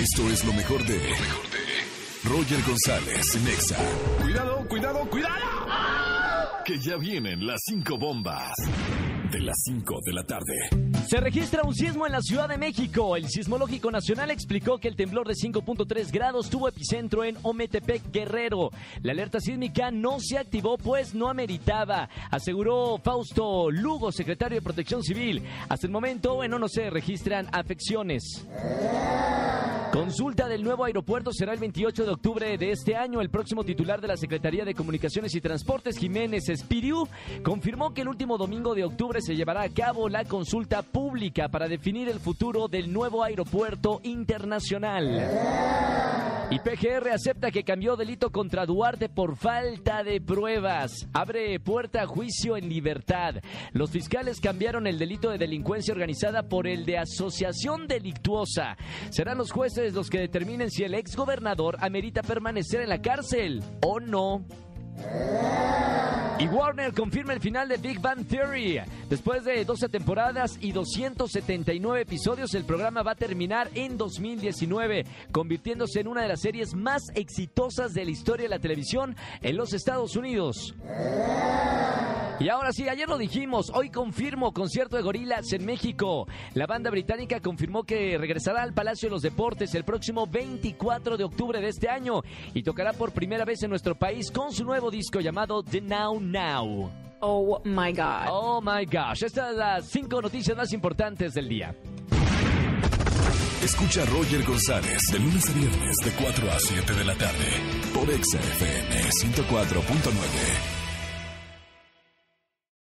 Esto es lo mejor de. Roger González, Nexa. Cuidado, cuidado, cuidado. Que ya vienen las cinco bombas. De las 5 de la tarde. Se registra un sismo en la Ciudad de México. El Sismológico Nacional explicó que el temblor de 5.3 grados tuvo epicentro en Ometepec, Guerrero. La alerta sísmica no se activó pues no ameritaba, aseguró Fausto Lugo, secretario de Protección Civil. Hasta el momento, bueno, no se registran afecciones. Consulta del nuevo aeropuerto será el 28 de octubre de este año. El próximo titular de la Secretaría de Comunicaciones y Transportes, Jiménez Espiriu, confirmó que el último domingo de octubre se llevará a cabo la consulta pública para definir el futuro del nuevo aeropuerto internacional. Y PGR acepta que cambió delito contra Duarte por falta de pruebas. Abre puerta a juicio en libertad. Los fiscales cambiaron el delito de delincuencia organizada por el de asociación delictuosa. Serán los jueces los que determinen si el exgobernador amerita permanecer en la cárcel o no. Y Warner confirma el final de Big Bang Theory. Después de 12 temporadas y 279 episodios, el programa va a terminar en 2019, convirtiéndose en una de las series más exitosas de la historia de la televisión en los Estados Unidos. Y ahora sí, ayer lo dijimos, hoy confirmo concierto de gorilas en México. La banda británica confirmó que regresará al Palacio de los Deportes el próximo 24 de octubre de este año y tocará por primera vez en nuestro país con su nuevo disco llamado The Now Now. Oh my God. Oh my gosh, estas son las cinco noticias más importantes del día. Escucha a Roger González de lunes a viernes de 4 a 7 de la tarde por Exa FM 104.9.